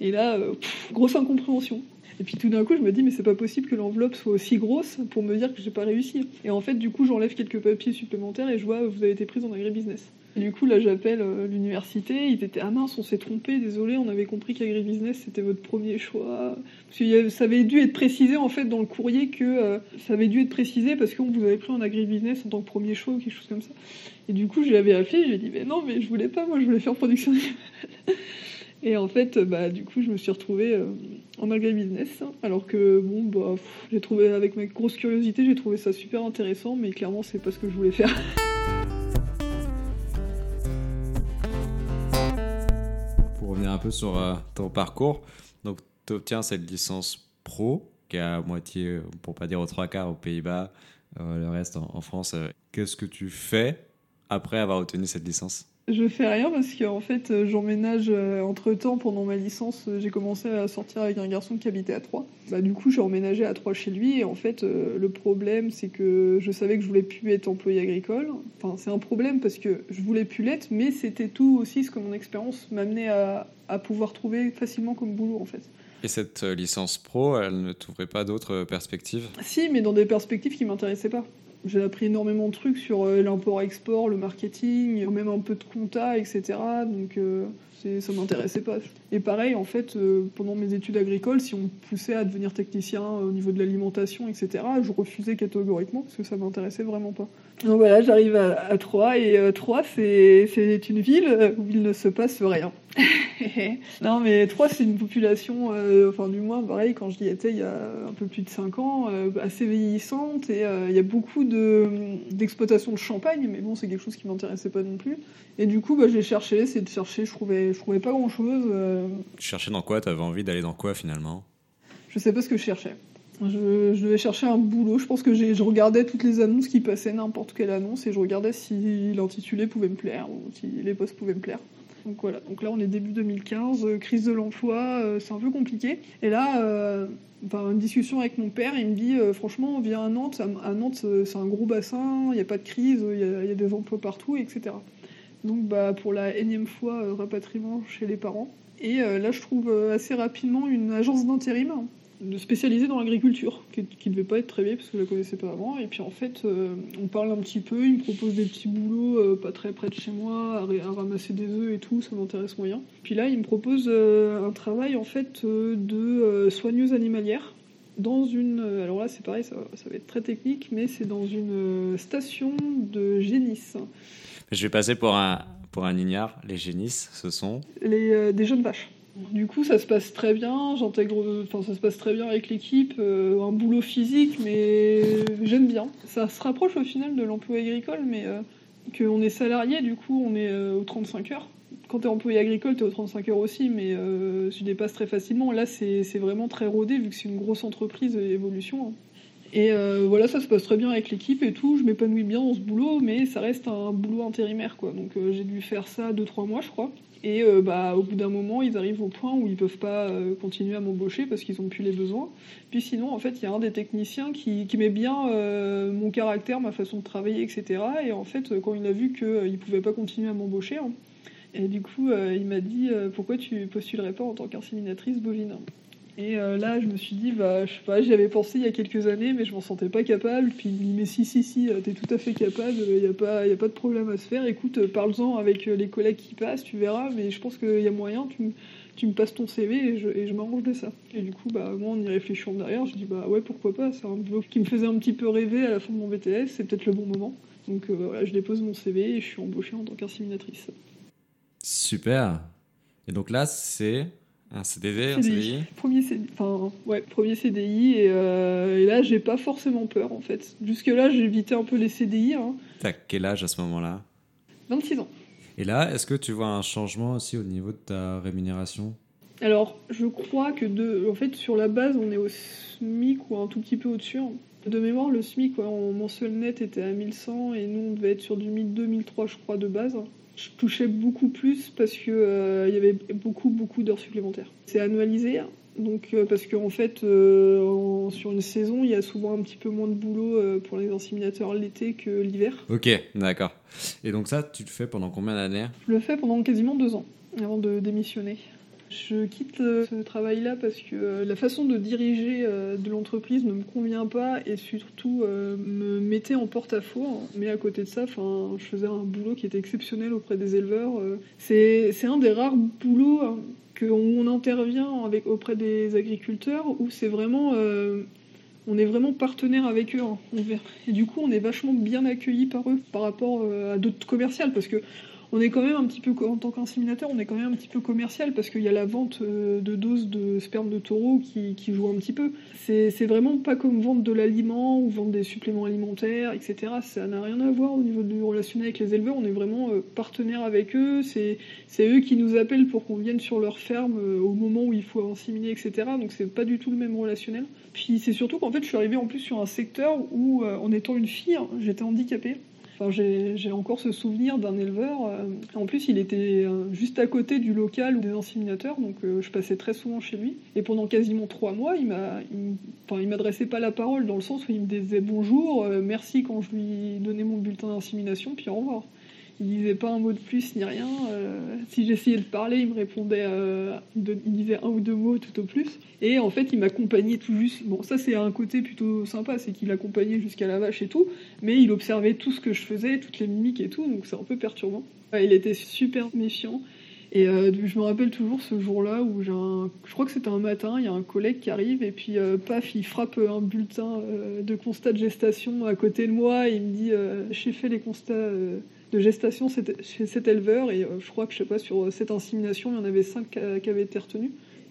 Et là, euh, grosse incompréhension. Et puis tout d'un coup, je me dis, mais c'est pas possible que l'enveloppe soit aussi grosse pour me dire que j'ai pas réussi. Et en fait, du coup, j'enlève quelques papiers supplémentaires et je vois, vous avez été prise en agribusiness. Du coup, là, j'appelle euh, l'université. Ils étaient, ah mince, on s'est trompé, désolé, on avait compris qu'agribusiness c'était votre premier choix. Parce que ça avait dû être précisé en fait dans le courrier que euh, ça avait dû être précisé parce qu'on vous avait pris en agribusiness en tant que premier choix ou quelque chose comme ça. Et du coup, je l'avais appelé, j'ai dit, mais non, mais je voulais pas, moi je voulais faire production animale. Et en fait, bah, du coup, je me suis retrouvée euh, en agribusiness. Alors que, bon, bah, j'ai trouvé, avec ma grosse curiosité, j'ai trouvé ça super intéressant, mais clairement, c'est pas ce que je voulais faire. un peu sur euh, ton parcours, donc tu obtiens cette licence pro qui est à moitié, pour pas dire aux trois quarts, aux Pays-Bas, euh, le reste en, en France. Euh, Qu'est-ce que tu fais après avoir obtenu cette licence? Je fais rien parce qu'en fait, euh, j'emménage entre temps pendant ma licence. euh, J'ai commencé à sortir avec un garçon qui habitait à Troyes. Bah, du coup, j'ai emménagé à Troyes chez lui. Et en fait, euh, le problème, c'est que je savais que je voulais plus être employé agricole. Enfin, c'est un problème parce que je voulais plus l'être, mais c'était tout aussi ce que mon expérience m'amenait à, à pouvoir trouver facilement comme boulot en fait. Et cette euh, licence pro, elle ne t'ouvrait pas d'autres euh, perspectives? Si, mais dans des perspectives qui m'intéressaient pas. J'ai appris énormément de trucs sur euh, l'import-export, le marketing, même un peu de compta, etc. ça m'intéressait pas. Et pareil, en fait, euh, pendant mes études agricoles, si on me poussait à devenir technicien au niveau de l'alimentation, etc., je refusais catégoriquement parce que ça m'intéressait vraiment pas. Donc voilà, j'arrive à, Troyes et euh, Troyes, c'est une ville où il ne se passe rien. non, mais Troyes, c'est une population, euh, enfin, du moins, pareil, quand j'y étais il y a un peu plus de 5 ans, assez vieillissante et il y a beaucoup d'exploitation de, champagne, mais bon, c'est quelque chose qui m'intéressait pas non plus. Et du coup, bah, j'ai cherché, c'est de chercher, je trouvais, je trouvais pas grand chose. Euh... Tu cherchais dans quoi? T'avais envie d'aller dans quoi finalement? Je sais pas ce que je cherchais. Je, devais chercher un boulot. Je pense que je regardais toutes les annonces qui passaient, n'importe quelle annonce, et je regardais si l'intitulé pouvait me plaire ou si les postes pouvaient me plaire. Donc voilà. Donc là, on est début 2015, euh, crise de l'emploi, euh, c'est un peu compliqué. Et là, euh, une discussion avec mon père, il me dit franchement, viens à Nantes. À Nantes, c'est un gros bassin, il n'y a pas de crise, il y, y, a des emplois partout, etc. Donc bah, pour la énième fois, euh, rapatriement chez les parents. Et euh, là, je trouve euh, assez rapidement une agence d'intérim spécialisée dans l'agriculture, qui ne devait pas être très bien parce que je la connaissais pas avant. Et puis en fait, on parle un petit peu, il me propose des petits boulots pas très près de chez moi, à, ramasser des œufs et tout, ça m'intéresse moyen. Puis là, il me propose un travail en fait de soigneuse animalière dans une. Alors là, c'est pareil, ça, ça, va être très technique, mais c'est dans une station de génisse. Je vais passer pour un, pour un ignare. Les génisses, ce sont les, euh, Des jeunes vaches. Du coup, ça se passe très bien. J'intègre, enfin, ça se passe très bien avec l'équipe. Euh, un boulot physique, mais j'aime bien. Ça se rapproche au final de l'emploi agricole, mais euh, qu'on est salarié, du coup, on est aux 35 heures. Quand tu es employé agricole, tu es aux 35 heures aussi, mais tu dépasses très facilement. Là, c'est vraiment très rodé, vu que c'est une grosse entreprise évolution. Hein. Et euh, voilà, ça se passe très bien avec l'équipe et tout. Je m'épanouis bien dans ce boulot, mais ça reste un boulot intérimaire, quoi. Donc euh, j'ai dû faire ça 2-3 mois, je crois. Et euh, bah, au bout d'un moment, ils arrivent au point où ils peuvent pas continuer à m'embaucher parce qu'ils ont plus les besoins. Puis sinon, en fait, il y a un des techniciens qui, qui met bien mon caractère, ma façon de travailler, etc. Et en fait, quand il a vu qu'il ne pouvait pas continuer à m'embaucher, hein, et du coup, il m'a dit pourquoi tu postulerais pas en tant qu'inséminatrice bovine? Et euh, là, je me suis dit, bah, je sais pas, j'y avais pensé il y a quelques années, mais je m'en sentais pas capable. Puis il me dit, mais si, si, si, euh, t'es tout à fait capable, il n'y a, pas, a pas de problème à se faire. Écoute, euh, parle-en avec les collègues qui passent, tu verras, mais je pense qu'il y a moyen, tu, me passes ton CV et je, et je m'arrange de ça. Et du coup, bah, moi, en y réfléchissant derrière, je dis, bah ouais, pourquoi pas, c'est un boulot qui me faisait un petit peu rêver à la fin de mon BTS, c'est peut-être le bon moment. Donc voilà, je dépose mon CV et je suis embauchée en tant qu'inséminatrice. Super. Et donc là, c'est un CDD, un CDI, Premier CDI, enfin, ouais, premier CDI, et, euh, et là, j'ai pas forcément peur, en fait. Jusque-là, j'ai évité un peu les CDI. Hein. T'as quel âge à ce moment-là? 26 ans. Et là, est-ce que tu vois un changement aussi au niveau de ta rémunération? Alors, je crois que, de, en fait, sur la base, on est au SMIC ou un tout petit peu au-dessus. Hein. De mémoire, le SMIC, en mensuel net, était à 1100, et nous, on devait être sur du 1002-1003, je crois, de base je touchais beaucoup plus parce que euh, il y avait beaucoup beaucoup d'heures supplémentaires. C'est annualisé, hein. donc euh, parce qu'en en fait euh, sur une saison il y a souvent un petit peu moins de boulot pour les inséminateurs l'été que l'hiver. Ok, d'accord. Et donc ça, tu le fais pendant combien d'années? Je le fais pendant quasiment deux ans avant de démissionner. Je quitte euh, ce travail-là parce que euh, la façon de diriger euh, de l'entreprise ne me convient pas et surtout me mettait en porte-à-faux. Mais à côté de ça, je faisais un boulot qui était exceptionnel auprès des éleveurs. C'est un des rares boulots hein, qu'on intervient avec, auprès des agriculteurs où c'est vraiment on est vraiment partenaire avec eux. Hein, et du coup, on est vachement bien accueillis par eux par rapport à d'autres commerciales parce que on est quand même un petit peu, en tant qu'inséminateur, on est quand même un petit peu commercial parce qu'il y a la vente euh, de doses de sperme de taureau qui, joue un petit peu. C'est vraiment pas comme vendre de l'aliment ou vendre des suppléments alimentaires, etc. Ça n'a rien à voir au niveau du relationnel avec les éleveurs. On est vraiment euh, partenaire avec eux. C'est eux qui nous appellent pour qu'on vienne sur leur ferme euh, au moment où il faut inséminer, etc. Donc c'est pas du tout le même relationnel. Puis c'est surtout qu'en fait, je suis arrivée en plus sur un secteur où, en étant une fille, hein, j'étais handicapée j'ai encore ce souvenir d'un éleveur. Euh, en plus, il était euh, juste à côté du local des inséminateurs, donc euh, je passais très souvent chez lui. Et pendant quasiment trois mois, il m'a, enfin, il m'adressait pas la parole dans le sens où il me disait bonjour, merci quand je lui donnais mon bulletin d'insémination, puis au revoir il disait pas un mot de plus ni rien. Euh, si j'essayais de parler, il me répondait, euh, il, disait un ou deux mots tout au plus. Et en fait, il m'accompagnait tout juste. Bon, ça c'est un côté plutôt sympa, c'est qu'il accompagnait jusqu'à la vache et tout, mais il observait tout ce que je faisais, toutes les mimiques et tout, donc c'est un peu perturbant. Il était super méfiant. Et euh, je me rappelle toujours ce jour-là où j'ai un... Je crois que c'était un matin, il y a un collègue qui arrive et puis paf, il frappe un bulletin de constat de gestation à côté de moi et il me dit j'ai fait les constats de gestation chez cet éleveur et je crois que je sais pas sur cette insémination il y en avait cinq qui avaient été retenus.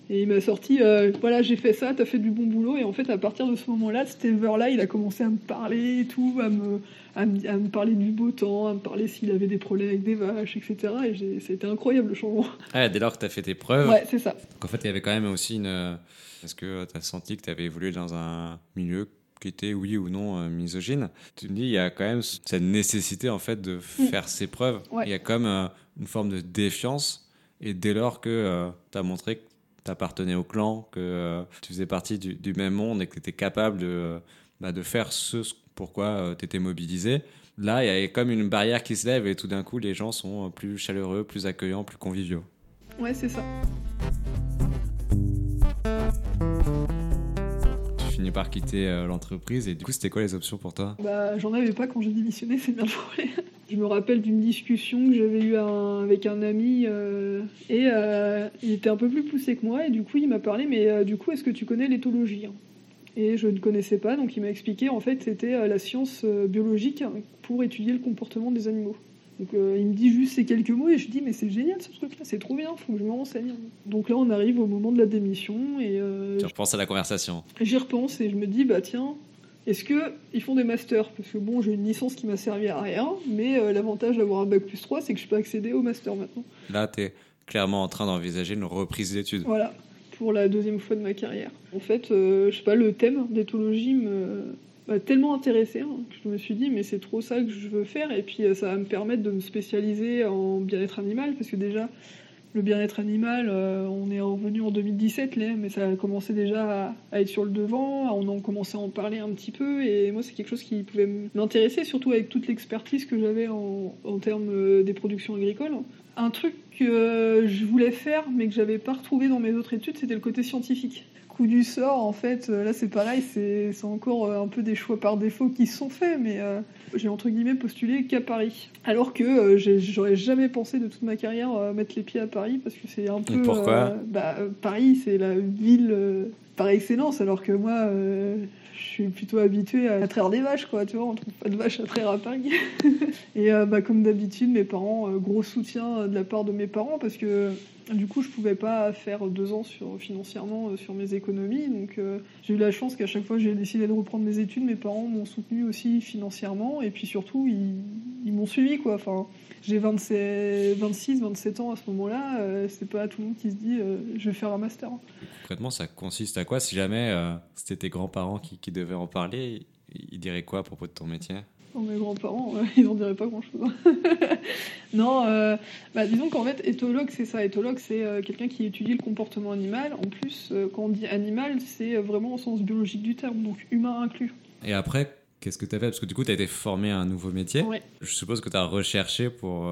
Et il m'a sorti, voilà, j'ai fait ça, t'as fait du bon boulot. Et en fait, à partir de ce moment-là, cet éleveur-là, il a commencé à me parler et tout, à me, à me, parler du beau temps, à me parler s'il avait des problèmes avec des vaches, etc. Et c'était incroyable le changement. Ah, dès lors que tu as fait tes preuves. Ouais, c'est ça. Donc en fait, il y avait quand même aussi une. Est-ce que tu as senti que tu avais évolué dans un milieu qui était, oui ou non, euh, misogyne Tu me dis, il y a quand même cette nécessité en fait de mm. faire ses preuves. Il y a comme euh, une forme de défiance. Et dès lors que euh, tu as montré que tu appartenais au clan, que tu faisais partie du, même monde et que tu étais capable de, bah, de faire ce pourquoi euh, tu étais mobilisé. Là, il y a comme une barrière qui se lève et tout d'un coup, les gens sont plus chaleureux, plus accueillants, plus conviviaux. Ouais, c'est ça. Par quitter euh, l'entreprise et du coup, c'était quoi les options pour toi? Bah, j'en avais pas quand j'ai démissionné, c'est bien joué. Je me rappelle d'une discussion que j'avais eue avec un ami euh, et il était un peu plus poussé que moi et du coup il m'a parlé mais du coup est-ce que tu connais l'éthologie et je ne connaissais pas, donc il m'a expliqué en fait c'était euh, la science euh, biologique pour étudier le comportement des animaux. Donc euh, il me dit juste ces quelques mots et je dis mais c'est génial ce truc-là, c'est trop bien, faut que je me renseigne. Donc là on arrive au moment de la démission et tu repenses à la conversation. J'y repense et je me dis bah tiens est-ce que ils font des masters? Parce que bon j'ai une licence qui m'a servi à rien, mais l'avantage d'avoir un bac plus 3 c'est que je peux accéder au master maintenant. Là tu es clairement en train d'envisager une reprise d'études. Voilà pour la deuxième fois de ma carrière. En fait, euh, je sais pas, le thème d'éthologie m'a tellement intéressé hein, que je me suis dit mais c'est trop ça que je veux faire. Et puis euh, ça va me permettre de me spécialiser en bien-être animal parce que déjà le bien-être animal euh, on est revenu en 2017 là, mais ça a commencé déjà à, être sur le devant on a commencé à en parler un petit peu. Et moi c'est quelque chose qui pouvait m'intéresser surtout avec toute l'expertise que j'avais en, en termes des productions agricoles. Un truc que je voulais faire mais que j'avais pas retrouvé dans mes autres études, c'était le côté scientifique. Coup du sort, en fait, euh, là c'est pareil, c'est encore euh, un peu des choix par défaut qui sont faits, mais euh, j'ai entre guillemets postulé qu'à Paris. Alors que j'aurais jamais pensé de toute ma carrière mettre les pieds à Paris parce que c'est un peu. pourquoi? bah, Paris, c'est la ville par excellence, alors que moi je suis plutôt habituée à traire des vaches, quoi. Tu vois, on trouve pas de vaches à traire à Paris. et euh, bah, comme d'habitude, mes parents, euh, gros soutien de la part de mes parents parce que du coup, je pouvais pas faire deux ans sur, financièrement sur mes économies. Donc, j'ai eu la chance qu'à chaque fois que j'ai décidé de reprendre mes études, mes parents m'ont soutenu aussi financièrement. Et puis surtout, ils, m'ont suivi, quoi. Enfin, j'ai 26, 27 ans à ce moment-là. c'est pas tout le monde qui se dit je vais faire un master. Concrètement, ça consiste à quoi? Si jamais c'était tes grands-parents qui devaient en parler, ils diraient quoi à propos de ton métier? Oh, mes grands-parents, ils n'en diraient pas grand-chose. non, euh, bah, disons qu'en fait, éthologue, c'est ça. Éthologue, c'est euh, quelqu'un qui étudie le comportement animal. En plus, euh, quand on dit animal, c'est vraiment au sens biologique du terme, donc humain inclus. Et après, qu'est-ce que tu as fait? Parce que du coup, tu as été formé à un nouveau métier. Je suppose que tu as recherché pour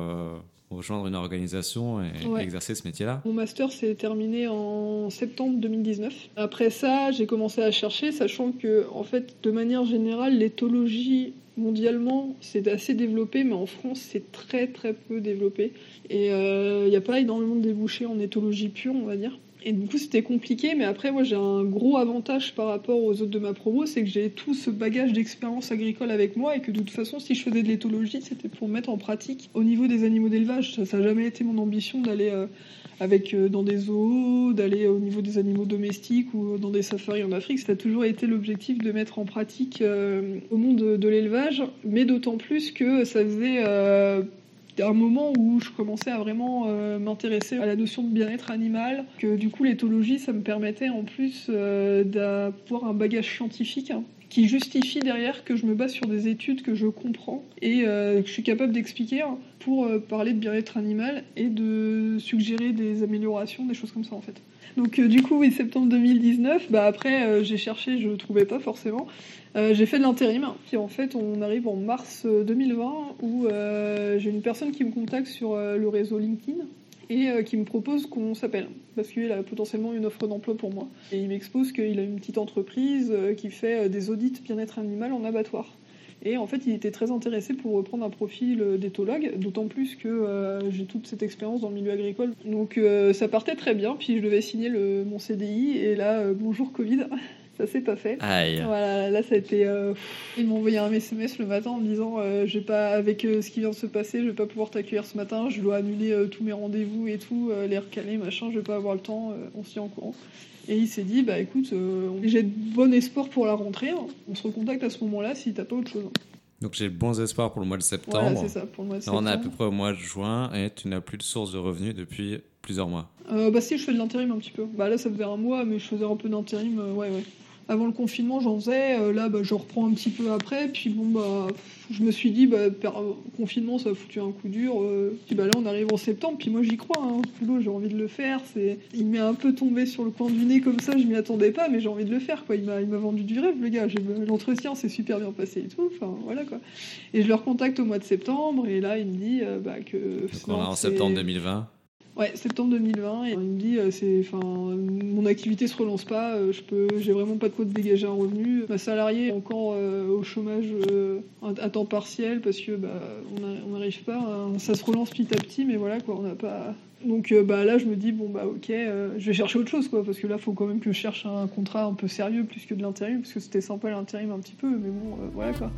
rejoindre une organisation et exercer ce métier-là Mon master s'est terminé en septembre 2019. Après ça, j'ai commencé à chercher, sachant que, en fait, de manière générale, l'éthologie mondialement, c'est assez développé, mais en France, c'est très très peu développé. Et il euh, n'y a pas énormément de débouchés en éthologie pure, on va dire. Et du coup, c'était compliqué, mais après, moi, j'ai un gros avantage par rapport aux autres de ma promo, c'est que j'ai tout ce bagage d'expérience agricole avec moi et que de toute façon, si je faisais de l'éthologie, c'était pour mettre en pratique au niveau des animaux d'élevage. Ça n'a jamais été mon ambition d'aller euh, avec euh, dans des zoos, d'aller au niveau des animaux domestiques ou dans des safaris en Afrique. Ça a toujours été l'objectif de mettre en pratique euh, au monde de, l'élevage, mais d'autant plus que ça faisait un moment où je commençais à vraiment euh, m'intéresser à la notion de bien-être animal, que du coup l'éthologie, ça me permettait en plus euh, d'avoir un bagage scientifique hein, qui justifie derrière que je me base sur des études que je comprends et euh, que je suis capable d'expliquer hein, pour parler de bien-être animal et de suggérer des améliorations, des choses comme ça en fait. Donc euh, du coup, oui, septembre 2019, bah, après euh, j'ai cherché, je ne trouvais pas forcément. Euh, j'ai fait de l'intérim, puis en fait on arrive en mars 2020 où j'ai une personne qui me contacte sur le réseau LinkedIn et qui me propose qu'on s'appelle parce qu'il a potentiellement une offre d'emploi pour moi. Et il m'expose qu'il a une petite entreprise qui fait des audits bien-être animal en abattoir. Et en fait, il était très intéressé pour reprendre un profil d'éthologue, d'autant plus que j'ai toute cette expérience dans le milieu agricole. Donc ça partait très bien, puis je devais signer mon CDI, et là, bonjour Covid. ça s'est pas fait. Aïe. Voilà, là ça a été. Euh, ils m'ont envoyé un SMS le matin en me disant euh, j'ai pas avec euh, ce qui vient de se passer, je vais pas pouvoir t'accueillir ce matin, je dois annuler tous mes rendez-vous et tout, les recaler, machin, je vais pas avoir le temps, on s'y en courant. Et il s'est dit bah écoute, j'ai de bon espoir pour la rentrée, hein. on se recontacte à ce moment-là si t'as pas autre chose. Donc j'ai bons espoirs pour le mois de septembre. Voilà, c'est ça, pour le mois de septembre. On est à peu près au mois de juin et tu n'as plus de source de revenus depuis plusieurs mois. bah si, je fais de l'intérim un petit peu. Bah là, ça faisait un mois, mais je faisais un peu d'intérim, ouais, ouais. Avant le confinement, j'en faisais. Euh, là, bah, je reprends un petit peu après. Puis bon, bah, je me suis dit, bah, confinement, ça a foutu un coup dur. Euh. puis bah, là, on arrive en septembre. Puis moi, j'y crois. Hein. Ce boulot, j'ai envie de le faire. C'est... Il m'est un peu tombé sur le coin du nez comme ça. Je m'y attendais pas, mais j'ai envie de le faire. Quoi. Il, m'a, il m'a vendu du rêve, le gars. L'entretien s'est super bien passé et tout. Enfin, voilà quoi. Et je le recontacte au mois de septembre. Et là, il me dit euh, bah, que. on est en septembre 2020. Ouais, septembre 2020. Et il me dit, euh, c'est, enfin, mon activité se relance pas. Euh, je peux, j'ai vraiment pas de quoi de dégager un revenu. Ma salariée est encore euh, au chômage à temps partiel parce que bah, on n'arrive pas. Ça se relance petit à petit, mais voilà quoi, on n'a pas. Donc bah là, je me dis bon bah ok, je vais chercher autre chose quoi, parce que là, faut quand même que je cherche un contrat un peu sérieux plus que de l'intérim, parce que c'était sympa l'intérim un petit peu, mais bon, voilà quoi.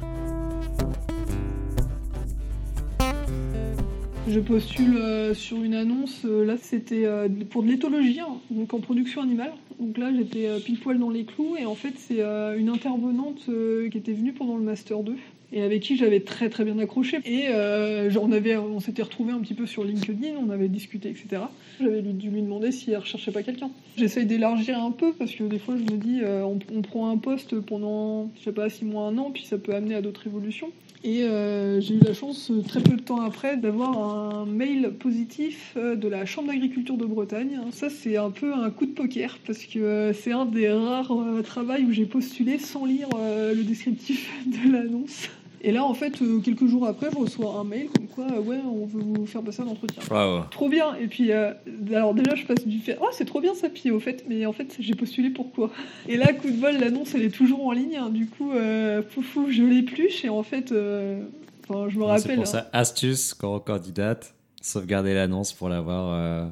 Je postule euh, sur une annonce, euh, là c'était euh, pour de l'éthologie, hein, donc en production animale. Donc là j'étais pile poil dans les clous et en fait c'est une intervenante qui était venue pendant le Master 2 et avec qui j'avais très très bien accroché. Et on, on s'était retrouvés un petit peu sur LinkedIn, on avait discuté, etc. J'avais dû lui demander si elle recherchait pas quelqu'un. J'essaye d'élargir un peu parce que des fois je me dis, on, prend un poste pendant, je sais pas, six mois, un an, puis ça peut amener à d'autres évolutions. Et euh, j'ai eu la chance, euh, très peu de temps après, d'avoir un mail positif euh, de la Chambre d'agriculture de Bretagne. Ça, c'est un peu un coup de poker, parce que c'est un des rares travaux où j'ai postulé sans lire le descriptif de l'annonce. Et là, en fait, euh, quelques jours après, je reçois un mail comme quoi, ouais, on veut vous faire passer un entretien. Trop bien. Et puis, euh, alors déjà, je passe du fait, oh, c'est trop bien ça, puis au fait, mais en fait, j'ai postulé pourquoi Et là, coup de bol, l'annonce, elle est toujours en ligne. Hein. du coup, euh, poufou, je l'épluche et en fait, je me rappelle. C'est pour ça, hein. astuce, quand candidate, sauvegarder l'annonce pour l'avoir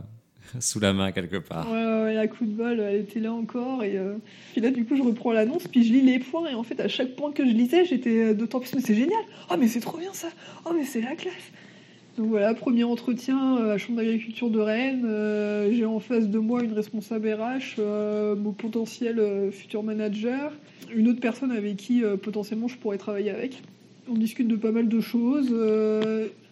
sous la main quelque part. Ouais, ouais, la coup de bol, elle était là encore. Et euh, puis là, du coup, je reprends l'annonce, puis je lis les points. Et en fait, à chaque point que je lisais, j'étais euh, d'autant plus. Mais c'est génial Oh, mais c'est trop bien ça Oh, mais c'est la classe donc voilà, premier entretien à la Chambre d'agriculture de Rennes. Euh, j'ai en face de moi une responsable RH, mon potentiel futur manager, une autre personne avec qui potentiellement je pourrais travailler avec. On discute de pas mal de choses.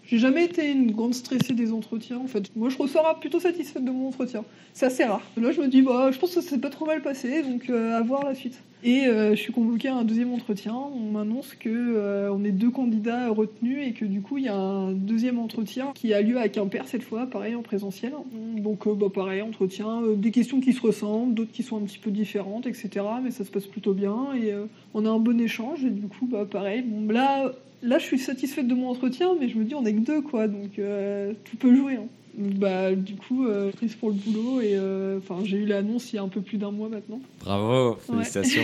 J'ai jamais été une grande stressée des entretiens. En fait, moi, je ressors plutôt satisfaite de mon entretien. C'est assez rare. Là, je me dis, bah, je pense que ça s'est pas trop mal passé, donc euh, à voir la suite. Et euh, je suis convoquée à un deuxième entretien. On m'annonce que euh, on est deux candidats retenus et que du coup, il y a un deuxième entretien qui a lieu à Quimper cette fois, pareil en présentiel. Donc, bah, pareil, entretien, des questions qui se ressemblent, d'autres qui sont un petit peu différentes, etc. Mais ça se passe plutôt bien et on a un bon échange. Et du coup, bah, pareil. Bon, là, là, je suis satisfaite de mon entretien, mais je me dis, on est que deux, quoi, donc euh, tout peut jouer. Hein. Bah, du coup, euh, prise pour le boulot, et euh, j'ai eu l'annonce il y a un peu plus d'un mois maintenant. Bravo, félicitations.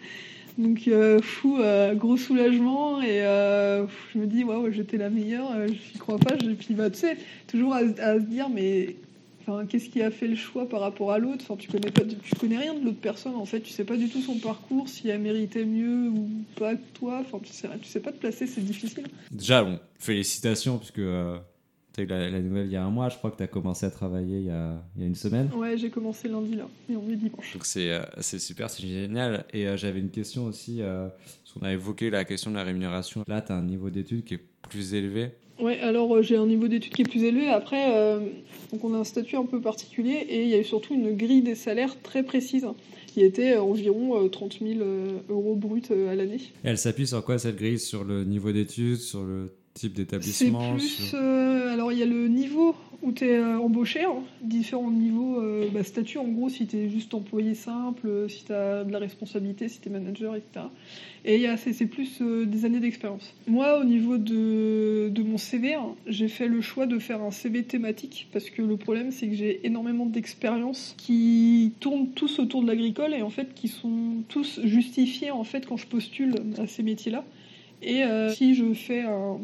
donc, fou, gros soulagement, et je me dis, waouh, j'étais la meilleure, je n'y crois pas, et puis, bah, tu sais, toujours à, à se dire, mais qu'est-ce qui a fait le choix par rapport à l'autre? Enfin, tu connais pas, tu connais rien de l'autre personne en fait. Tu sais pas du tout son parcours, si elle méritait mieux ou pas que toi. Enfin, tu sais, tu sais pas te placer, c'est difficile. Déjà, bon, félicitations puisque euh, tu as eu la, nouvelle il y a un mois. Je crois que tu as commencé à travailler il y a, il y a une semaine. Ouais, j'ai commencé lundi là et on est dimanche. Donc c'est euh, super, c'est génial. Et euh, j'avais une question aussi. parce qu'on a évoqué la question de la rémunération. Là, tu as un niveau d'études qui est plus élevé. Ouais, alors euh, j'ai un niveau d'études qui est plus élevé. Après, euh, donc on a un statut un peu particulier et il y a eu surtout une grille des salaires très précise qui était euh, environ 30 000 euros bruts à l'année. elle s'appuie sur quoi cette grille? Sur le niveau d'études, sur le type d'établissement C'est plus. alors il y a le niveau où tu es euh, embauché, hein. différents niveaux, euh, bah, statut en gros, si tu es juste employé simple, euh, si tu as de la responsabilité, si tu es manager, etc. Et c'est plus des années d'expérience. Moi, au niveau de, de mon CV, hein, j'ai fait le choix de faire un CV thématique parce que le problème, c'est que j'ai énormément d'expériences qui tournent tous autour de l'agricole et en fait qui sont tous justifiés en fait quand je postule à ces métiers-là. Et si je fais un,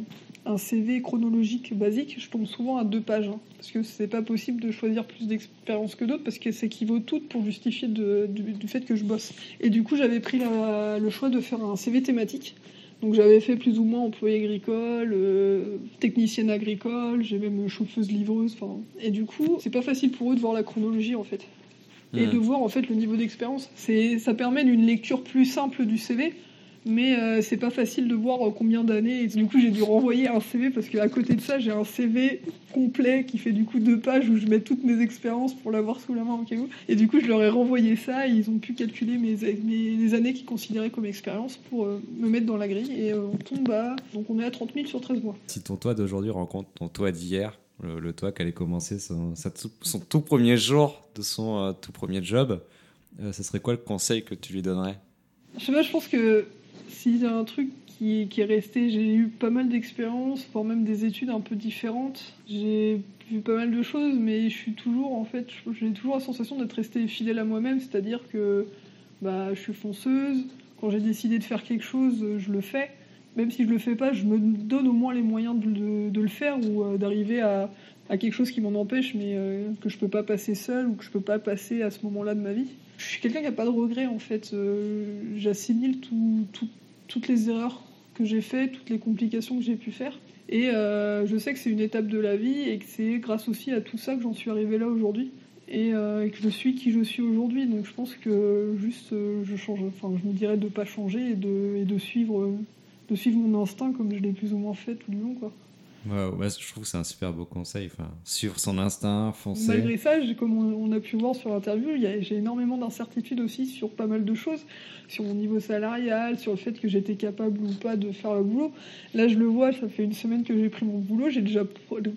un CV chronologique basique, je tombe souvent à deux pages. Hein, parce que c'est pas possible de choisir plus d'expérience que d'autres, parce que ça équivaut toutes pour justifier du, fait que je bosse. Et du coup, j'avais pris le choix de faire un CV thématique. Donc j'avais fait plus ou moins employé agricole, euh, technicienne agricole, j'ai même chauffeuse livreuse. Et du coup, c'est pas facile pour eux de voir la chronologie en fait. Et de voir en fait le niveau d'expérience. Ça permet d'une lecture plus simple du CV mais euh, c'est pas facile de voir euh, combien d'années. Et du coup, j'ai dû renvoyer un CV parce qu'à côté de ça, j'ai un CV complet qui fait du coup deux pages où je mets toutes mes expériences pour l'avoir sous la main au cas où. Et du coup, je leur ai renvoyé ça et ils ont pu calculer mes, les années qu'ils considéraient comme expérience pour euh, me mettre dans la grille. Et on tombe à. Donc on est à 30 000 sur 13 mois. Si ton toit d'aujourd'hui rencontre ton toit d'hier, le, toit qui allait commencer son, son, tout premier jour de son tout premier job, ce serait quoi le conseil que tu lui donnerais? Je sais pas, je pense que y a un truc qui, est resté, j'ai eu pas mal d'expériences, voire même des études un peu différentes. J'ai vu pas mal de choses, mais je suis toujours, en fait, j'ai toujours la sensation d'être restée fidèle à moi-même, c'est-à-dire que bah, je suis fonceuse. Quand j'ai décidé de faire quelque chose, je le fais. Même si je le fais pas, je me donne au moins les moyens de, le faire ou euh, d'arriver à, quelque chose qui m'en empêche, mais euh, que je peux pas passer seul ou que je peux pas passer à ce moment-là de ma vie. Je suis quelqu'un qui n'a pas de regrets en fait. Euh, j'assimile toutes les erreurs que j'ai faites, toutes les complications que j'ai pu faire. Et euh, je sais que c'est une étape de la vie et que c'est grâce aussi à tout ça que j'en suis arrivée là aujourd'hui. Et, euh, que je suis qui je suis aujourd'hui. Donc je pense que juste je change, enfin je me dirais de ne pas changer et de, et suivre, mon instinct comme je l'ai plus ou moins fait tout le long. Je trouve que c'est un super beau conseil. Enfin, son instinct, foncer. Malgré ça, comme on, a pu voir sur l'interview, j'ai énormément d'incertitudes aussi sur pas mal de choses, sur mon niveau salarial, sur le fait que j'étais capable ou pas de faire le boulot. Là, je le vois, ça fait une semaine que j'ai pris mon boulot, j'ai déjà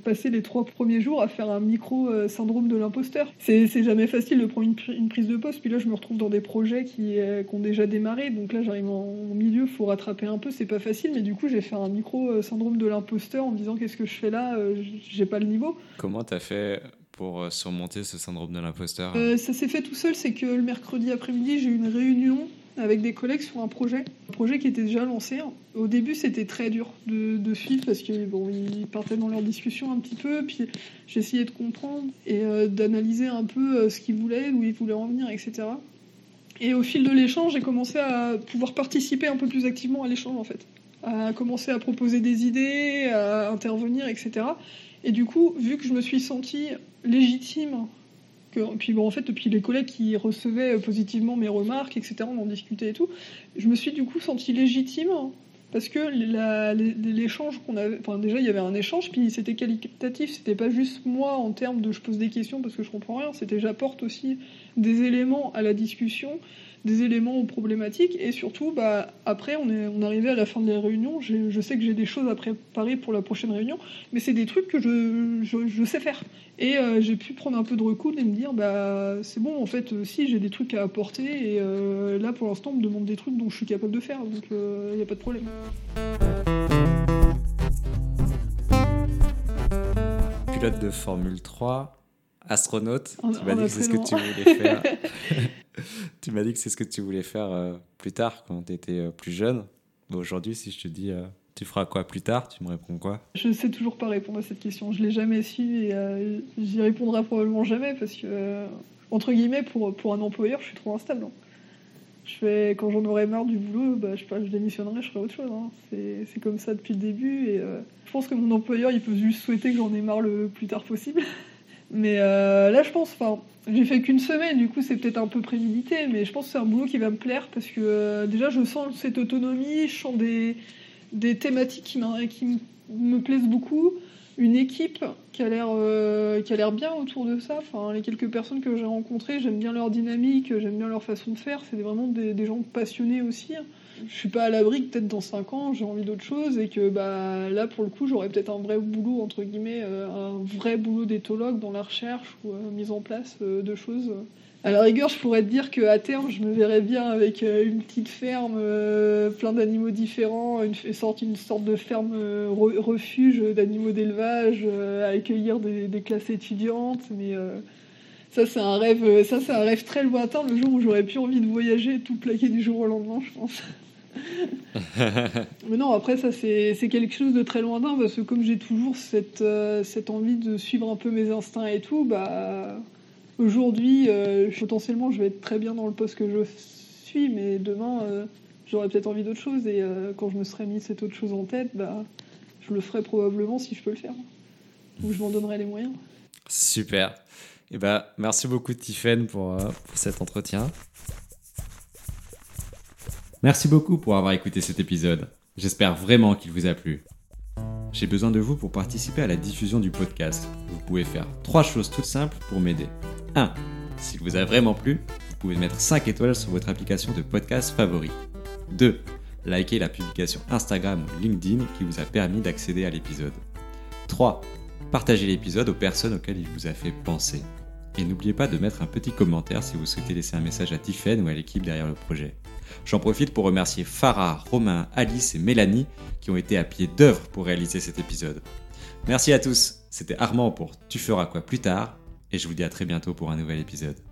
passé les trois premiers jours à faire un micro euh, syndrome de l'imposteur. C'est jamais facile de prendre une, prise de poste, puis là, je me retrouve dans des projets qui, euh, ont déjà démarré, donc là, j'arrive en, milieu, faut rattraper un peu, c'est pas facile, mais du coup, j'ai fait un micro euh, syndrome de l'imposteur en disant qu'est-ce que je fais là euh, J'ai pas le niveau. Comment t'as fait pour euh, surmonter ce syndrome de l'imposteur euh, Ça s'est fait tout seul, c'est que le mercredi après-midi, j'ai eu une réunion avec des collègues sur un projet, un projet qui était déjà lancé. Au début, c'était très dur de, suivre parce qu'ils bon, ils partaient dans leur discussion un petit peu, puis j'essayais de comprendre et d'analyser un peu ce qu'ils voulaient, où ils voulaient en venir, etc. Et au fil de l'échange, j'ai commencé à pouvoir participer un peu plus activement à l'échange en fait à commencer à proposer des idées, à intervenir, etc. Et du coup, vu que je me suis sentie légitime, puis bon, en fait, depuis les collègues qui recevaient positivement mes remarques, etc., on en discutait et tout, je me suis du coup sentie légitime parce que l'échange qu'on avait, enfin déjà il y avait un échange, puis c'était qualitatif, c'était pas juste moi en termes de je pose des questions parce que je comprends rien, c'était j'apporte aussi des éléments à la discussion des éléments aux problématiques. Et surtout bah, après on est on arrivait à la fin de la réunion. Je sais que j'ai des choses à préparer pour la prochaine réunion mais c'est des trucs que je, je, sais faire. Et euh, j'ai pu prendre un peu de recul et me dire bah c'est bon en fait euh, si j'ai des trucs à apporter et euh, là pour l'instant on me demande des trucs dont je suis capable de faire donc il n'y a pas de problème. Pilote de Formule 3 astronaute. Tu m'as dit que c'est ce que tu voulais faire tu m'as dit que c'est ce que tu voulais faire euh, plus tard, quand tu étais euh, plus jeune. Aujourd'hui, si je te dis euh, tu feras quoi plus tard, tu me réponds quoi? Je ne sais toujours pas répondre à cette question. Je l'ai jamais su et j'y répondrai probablement jamais parce que, entre guillemets, pour, pour un employeur, je suis trop instable. Hein. Je fais, quand j'en aurai marre du boulot, bah, je, je démissionnerai, je ferai autre chose. Hein. C'est comme ça depuis le début et je pense que mon employeur, il peut juste souhaiter que j'en ai marre le plus tard possible. Mais là, je pense, enfin, j'ai fait qu'une semaine, du coup c'est peut-être un peu prémédité, mais je pense que c'est un boulot qui va me plaire parce que euh, déjà je sens cette autonomie, je sens des, des thématiques qui, me plaisent beaucoup, une équipe qui a l'air euh, qui a l'air bien autour de ça. Enfin, les quelques personnes que j'ai rencontrées, j'aime bien leur dynamique, j'aime bien leur façon de faire. C'est vraiment des, des gens passionnés aussi je suis pas à l'abri que peut-être dans 5 ans j'ai envie d'autre chose et que bah là pour le coup j'aurais peut-être un vrai boulot entre guillemets euh, un vrai boulot d'éthologue dans la recherche ou euh, mise en place euh, de choses. À la rigueur je pourrais te dire qu'à terme je me verrais bien avec une petite ferme plein d'animaux différents une sorte une sorte de ferme refuge d'animaux d'élevage à accueillir des, classes étudiantes mais ça c'est un rêve ça c'est un rêve très lointain le jour où j'aurais plus envie de voyager tout plaquer du jour au lendemain je pense Mais non, après, ça, c'est quelque chose de très lointain, parce que comme j'ai toujours cette, euh, envie de suivre un peu mes instincts et tout, bah, aujourd'hui, euh, potentiellement, je vais être très bien dans le poste que je suis, mais demain, euh, j'aurais peut-être envie d'autre chose, et euh, quand je me serais mis cette autre chose en tête, bah, je le ferai probablement si je peux le faire. Ou je m'en donnerai les moyens. Super. Et ben, merci beaucoup euh, pour cet entretien. Merci beaucoup pour avoir écouté cet épisode. J'espère vraiment qu'il vous a plu. J'ai besoin de vous pour participer à la diffusion du podcast. Vous pouvez faire trois choses toutes simples pour m'aider. 1. S'il vous a vraiment plu, vous pouvez mettre 5 étoiles sur votre application de podcast favori. 2. Likez la publication Instagram ou LinkedIn qui vous a permis d'accéder à l'épisode. 3. Partagez l'épisode aux personnes auxquelles il vous a fait penser. Et n'oubliez pas de mettre un petit commentaire si vous souhaitez laisser un message à Tiffen ou à l'équipe derrière le projet. J'en profite pour remercier Farah, Romain, Alice et Mélanie qui ont été à pied d'œuvre pour réaliser cet épisode. Merci à tous, c'était Armand pour Tu feras quoi plus tard et je vous dis à très bientôt pour un nouvel épisode.